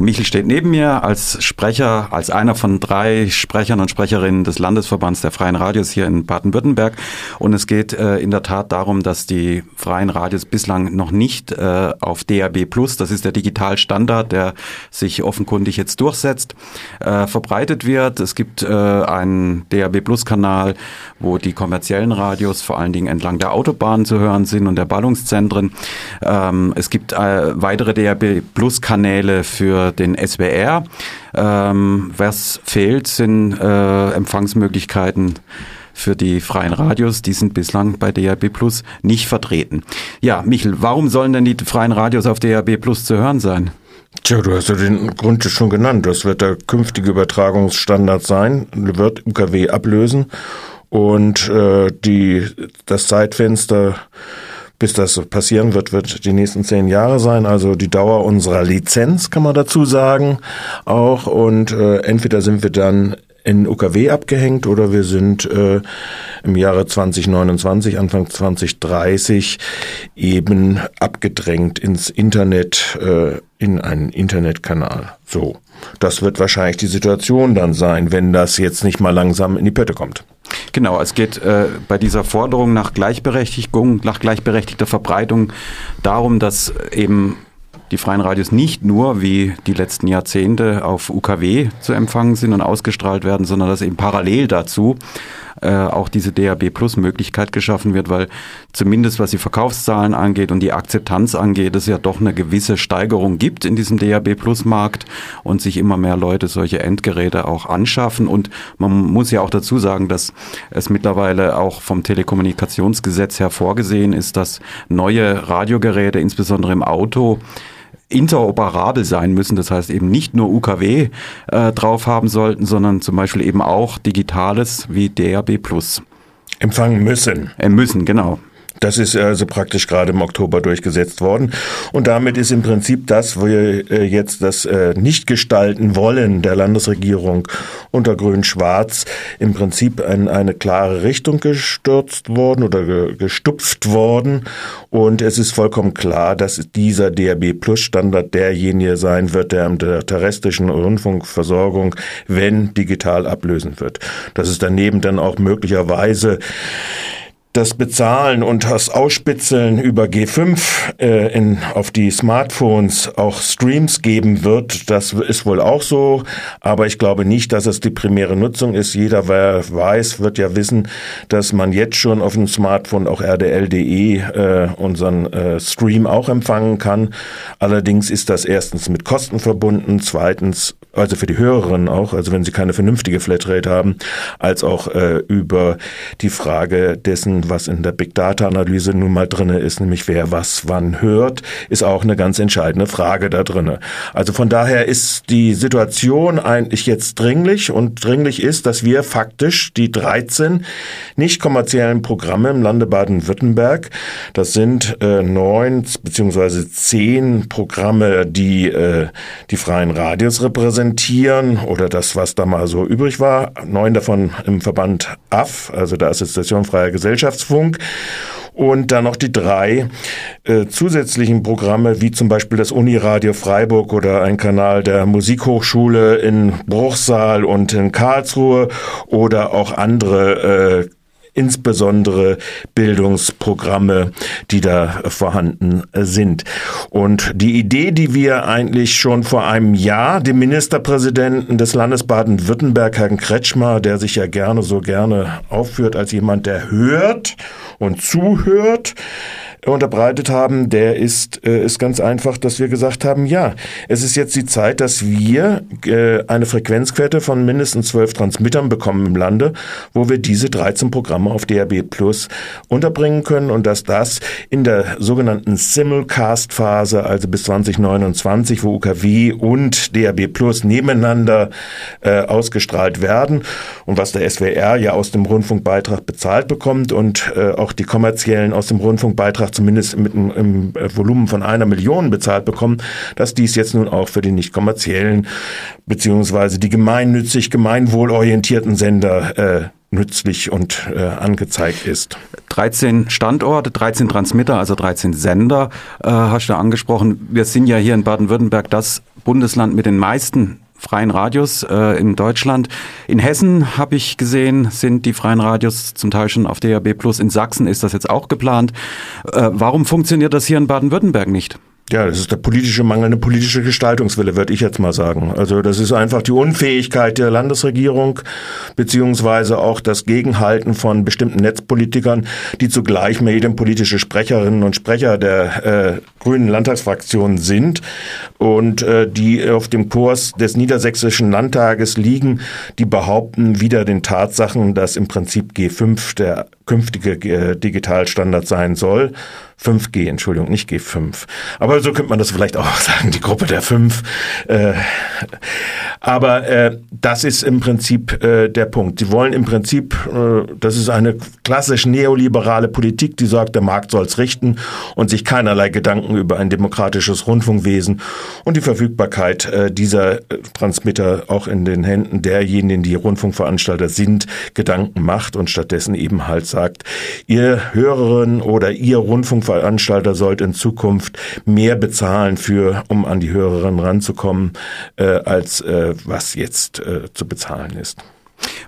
Michel steht neben mir als Sprecher, als einer von drei Sprechern und Sprecherinnen des Landesverbands der Freien Radios hier in Baden-Württemberg. Und es geht äh, in der Tat darum, dass die Freien Radios bislang noch nicht äh, auf DAB Plus, das ist der Digitalstandard, der sich offenkundig jetzt durchsetzt, äh, verbreitet wird. Es gibt äh, einen DAB Plus Kanal, wo die kommerziellen Radios vor allen Dingen entlang der Autobahnen zu hören sind und der Ballungszentren. Ähm, es gibt äh, weitere DAB Plus Kanäle für den SWR. Ähm, was fehlt, sind äh, Empfangsmöglichkeiten für die freien Radios, die sind bislang bei DAB Plus nicht vertreten. Ja, Michel, warum sollen denn die freien Radios auf DAB Plus zu hören sein? Tja, du hast ja den Grund schon genannt. Das wird der künftige Übertragungsstandard sein, wird UKW ablösen und äh, die das Zeitfenster bis das passieren wird, wird die nächsten zehn Jahre sein. Also die Dauer unserer Lizenz kann man dazu sagen auch. Und äh, entweder sind wir dann in UKW abgehängt oder wir sind äh, im Jahre 2029, Anfang 2030 eben abgedrängt ins Internet, äh, in einen Internetkanal. So, das wird wahrscheinlich die Situation dann sein, wenn das jetzt nicht mal langsam in die Pötte kommt. Genau, es geht äh, bei dieser Forderung nach Gleichberechtigung, nach gleichberechtigter Verbreitung darum, dass eben die freien Radios nicht nur wie die letzten Jahrzehnte auf UKW zu empfangen sind und ausgestrahlt werden, sondern dass eben parallel dazu äh, auch diese DAB Plus Möglichkeit geschaffen wird, weil zumindest was die Verkaufszahlen angeht und die Akzeptanz angeht, es ja doch eine gewisse Steigerung gibt in diesem DAB Plus Markt und sich immer mehr Leute solche Endgeräte auch anschaffen. Und man muss ja auch dazu sagen, dass es mittlerweile auch vom Telekommunikationsgesetz her vorgesehen ist, dass neue Radiogeräte, insbesondere im Auto, interoperabel sein müssen. Das heißt eben nicht nur UKW äh, drauf haben sollten, sondern zum Beispiel eben auch Digitales wie DAB+. Empfangen müssen. Äh, müssen, genau. Das ist also praktisch gerade im Oktober durchgesetzt worden. Und damit ist im Prinzip das, wo wir äh, jetzt das äh, nicht gestalten wollen der Landesregierung unter Grün-Schwarz im Prinzip in eine klare Richtung gestürzt worden oder gestupft worden. Und es ist vollkommen klar, dass dieser DRB Plus Standard derjenige sein wird, der in der terrestrischen Rundfunkversorgung, wenn digital ablösen wird. Dass es daneben dann auch möglicherweise das Bezahlen und das Ausspitzeln über G5 äh, in, auf die Smartphones auch Streams geben wird, das ist wohl auch so. Aber ich glaube nicht, dass es die primäre Nutzung ist. Jeder, wer weiß, wird ja wissen, dass man jetzt schon auf dem Smartphone auch rdl.de äh, unseren äh, Stream auch empfangen kann. Allerdings ist das erstens mit Kosten verbunden, zweitens also für die Hörerinnen auch, also wenn sie keine vernünftige Flatrate haben, als auch äh, über die Frage dessen, was in der Big Data Analyse nun mal drinne ist, nämlich wer was wann hört, ist auch eine ganz entscheidende Frage da drinne. Also von daher ist die Situation eigentlich jetzt dringlich und dringlich ist, dass wir faktisch die 13 nicht kommerziellen Programme im Lande Baden-Württemberg, das sind äh, neun beziehungsweise zehn Programme, die äh, die freien Radios repräsentieren, präsentieren oder das, was da mal so übrig war. Neun davon im Verband AF, also der Assoziation Freier Gesellschaftsfunk. Und dann noch die drei äh, zusätzlichen Programme, wie zum Beispiel das Uniradio Freiburg oder ein Kanal der Musikhochschule in Bruchsal und in Karlsruhe oder auch andere äh, insbesondere Bildungsprogramme, die da vorhanden sind. Und die Idee, die wir eigentlich schon vor einem Jahr dem Ministerpräsidenten des Landes Baden-Württemberg, Herrn Kretschmer, der sich ja gerne so gerne aufführt als jemand, der hört und zuhört, unterbreitet haben, der ist, äh, ist ganz einfach, dass wir gesagt haben, ja, es ist jetzt die Zeit, dass wir äh, eine Frequenzquette von mindestens zwölf Transmittern bekommen im Lande, wo wir diese 13 Programme auf DRB Plus unterbringen können und dass das in der sogenannten Simulcast-Phase, also bis 2029, wo UKW und DRB Plus nebeneinander äh, ausgestrahlt werden und was der SWR ja aus dem Rundfunkbeitrag bezahlt bekommt und äh, auch die kommerziellen aus dem Rundfunkbeitrag zumindest mit einem, einem äh, Volumen von einer Million bezahlt bekommen, dass dies jetzt nun auch für die nicht kommerziellen beziehungsweise die gemeinnützig gemeinwohlorientierten Sender äh, nützlich und äh, angezeigt ist. 13 Standorte, 13 Transmitter, also 13 Sender äh, hast du angesprochen. Wir sind ja hier in Baden-Württemberg das Bundesland mit den meisten freien Radios äh, in Deutschland. In Hessen habe ich gesehen, sind die freien Radios zum Teil schon auf DAB+. In Sachsen ist das jetzt auch geplant. Äh, warum funktioniert das hier in Baden-Württemberg nicht? Ja, das ist der politische mangelnde politische Gestaltungswille, würde ich jetzt mal sagen. Also das ist einfach die Unfähigkeit der Landesregierung beziehungsweise auch das Gegenhalten von bestimmten Netzpolitikern, die zugleich medienpolitische Sprecherinnen und Sprecher der äh, Grünen Landtagsfraktion sind und äh, die auf dem Kurs des Niedersächsischen Landtages liegen, die behaupten wieder den Tatsachen, dass im Prinzip G5 der künftige äh, Digitalstandard sein soll. 5G, Entschuldigung, nicht G5. Aber so könnte man das vielleicht auch sagen, die Gruppe der fünf. Äh, aber äh, das ist im Prinzip äh, der Punkt. Sie wollen im Prinzip, äh, das ist eine klassisch neoliberale Politik, die sagt, der Markt soll es richten und sich keinerlei Gedanken über ein demokratisches Rundfunkwesen und die Verfügbarkeit äh, dieser Transmitter auch in den Händen derjenigen, die Rundfunkveranstalter sind, Gedanken macht und stattdessen eben halt sagt, ihr Hörerinnen oder ihr Rundfunkveranstalter sollt in Zukunft mehr bezahlen für, um an die Hörerinnen ranzukommen, äh, als äh, was jetzt äh, zu bezahlen ist.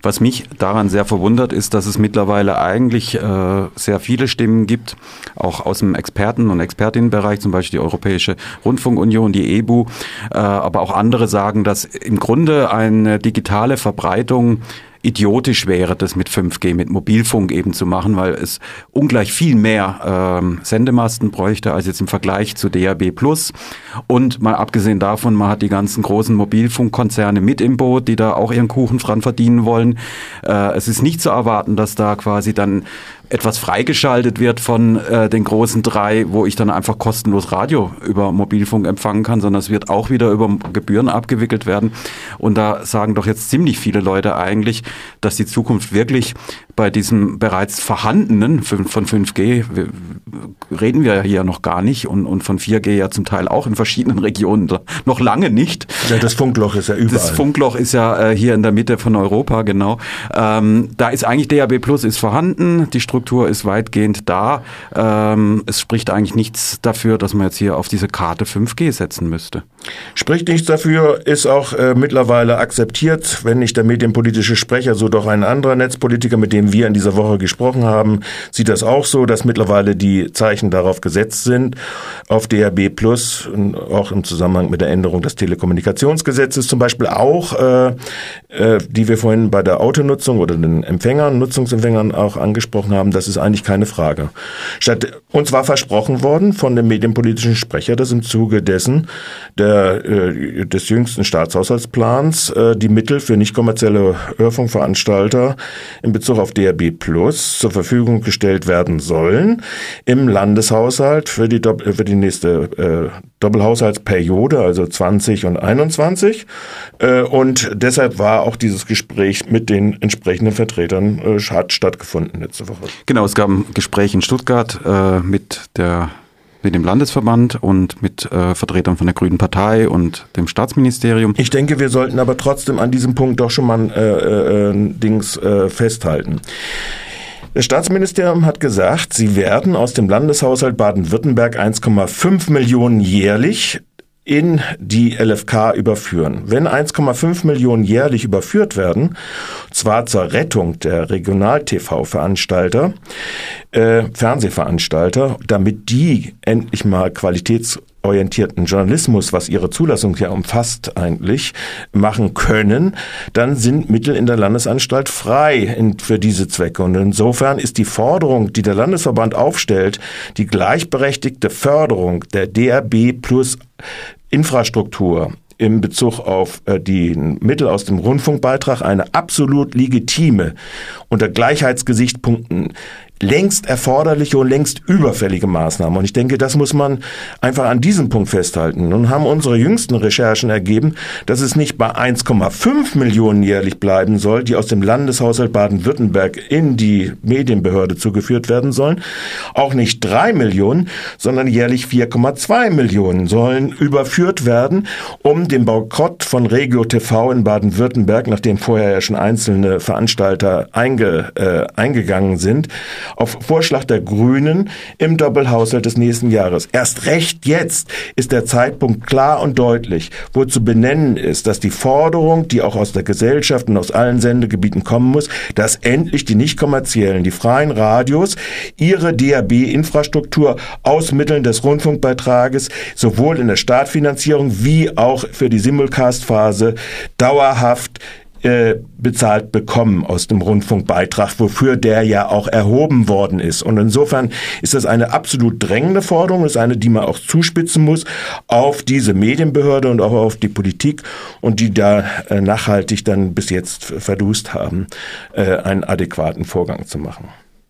Was mich daran sehr verwundert, ist, dass es mittlerweile eigentlich äh, sehr viele Stimmen gibt, auch aus dem Experten- und Expertinnenbereich, zum Beispiel die Europäische Rundfunkunion, die EBU, äh, aber auch andere sagen, dass im Grunde eine digitale Verbreitung idiotisch wäre, das mit 5G, mit Mobilfunk eben zu machen, weil es ungleich viel mehr ähm, Sendemasten bräuchte als jetzt im Vergleich zu DAB Plus. Und mal abgesehen davon, man hat die ganzen großen Mobilfunkkonzerne mit im Boot, die da auch ihren Kuchen dran verdienen wollen. Äh, es ist nicht zu erwarten, dass da quasi dann etwas freigeschaltet wird von äh, den großen drei, wo ich dann einfach kostenlos Radio über Mobilfunk empfangen kann, sondern es wird auch wieder über Gebühren abgewickelt werden. Und da sagen doch jetzt ziemlich viele Leute eigentlich, dass die Zukunft wirklich bei diesem bereits vorhandenen von 5G reden wir ja hier noch gar nicht und, und von 4G ja zum Teil auch in verschiedenen Regionen noch lange nicht. Ja, das Funkloch ist ja überall. Das Funkloch ist ja äh, hier in der Mitte von Europa, genau. Ähm, da ist eigentlich DAB Plus ist vorhanden, die Struktur ist weitgehend da. Ähm, es spricht eigentlich nichts dafür, dass man jetzt hier auf diese Karte 5G setzen müsste. Spricht nichts dafür, ist auch äh, mittlerweile akzeptiert, wenn nicht der medienpolitische Sprecher, so doch ein anderer Netzpolitiker, mit dem wir in dieser Woche gesprochen haben, sieht das auch so, dass mittlerweile die Zeichen darauf gesetzt sind, auf DRB Plus, auch im Zusammenhang mit der Änderung des Telekommunikationsgesetzes zum Beispiel auch, äh, äh, die wir vorhin bei der Autonutzung oder den Empfängern, Nutzungsempfängern auch angesprochen haben, das ist eigentlich keine Frage. Statt, uns war versprochen worden von dem medienpolitischen Sprecher, dass im Zuge dessen der, äh, des jüngsten Staatshaushaltsplans äh, die Mittel für nicht kommerzielle Hörfunkveranstalter in Bezug auf DRB Plus zur Verfügung gestellt werden sollen im Landeshaushalt für die, für die nächste äh, Doppelhaushaltsperiode, also 20 und 21. Äh, und deshalb war auch dieses Gespräch mit den entsprechenden Vertretern äh, hat stattgefunden letzte Woche. Genau, es gab ein Gespräch in Stuttgart äh, mit der mit dem Landesverband und mit äh, Vertretern von der Grünen Partei und dem Staatsministerium. Ich denke, wir sollten aber trotzdem an diesem Punkt doch schon mal äh, äh, Dings äh, festhalten. Das Staatsministerium hat gesagt, sie werden aus dem Landeshaushalt Baden-Württemberg 1,5 Millionen jährlich in die LFK überführen. Wenn 1,5 Millionen jährlich überführt werden, zwar zur Rettung der Regional-TV-Veranstalter, äh, Fernsehveranstalter, damit die endlich mal qualitäts orientierten Journalismus, was ihre Zulassung ja umfasst eigentlich, machen können, dann sind Mittel in der Landesanstalt frei für diese Zwecke. Und insofern ist die Forderung, die der Landesverband aufstellt, die gleichberechtigte Förderung der DRB plus Infrastruktur in Bezug auf äh, die Mittel aus dem Rundfunkbeitrag eine absolut legitime unter Gleichheitsgesichtspunkten längst erforderliche und längst überfällige Maßnahme. Und ich denke, das muss man einfach an diesem Punkt festhalten. Nun haben unsere jüngsten Recherchen ergeben, dass es nicht bei 1,5 Millionen jährlich bleiben soll, die aus dem Landeshaushalt Baden-Württemberg in die Medienbehörde zugeführt werden sollen. Auch nicht drei Millionen, sondern jährlich 4,2 Millionen sollen überführt werden, um den Boykott von Regio TV in Baden-Württemberg, nachdem vorher ja schon einzelne Veranstalter einge, äh, eingegangen sind, auf Vorschlag der Grünen im Doppelhaushalt des nächsten Jahres. Erst recht jetzt ist der Zeitpunkt klar und deutlich, wo zu benennen ist, dass die Forderung, die auch aus der Gesellschaft und aus allen Sendegebieten kommen muss, dass endlich die nicht kommerziellen, die freien Radios ihre DAB-Infrastruktur aus Mitteln des Rundfunkbeitrages sowohl in der Startfinanzierung wie auch für die Simulcast-Phase dauerhaft äh, bezahlt bekommen aus dem Rundfunkbeitrag, wofür der ja auch erhoben worden ist. Und insofern ist das eine absolut drängende Forderung, ist eine, die man auch zuspitzen muss auf diese Medienbehörde und auch auf die Politik und die da äh, nachhaltig dann bis jetzt verdust haben, äh, einen adäquaten Vorgang zu machen.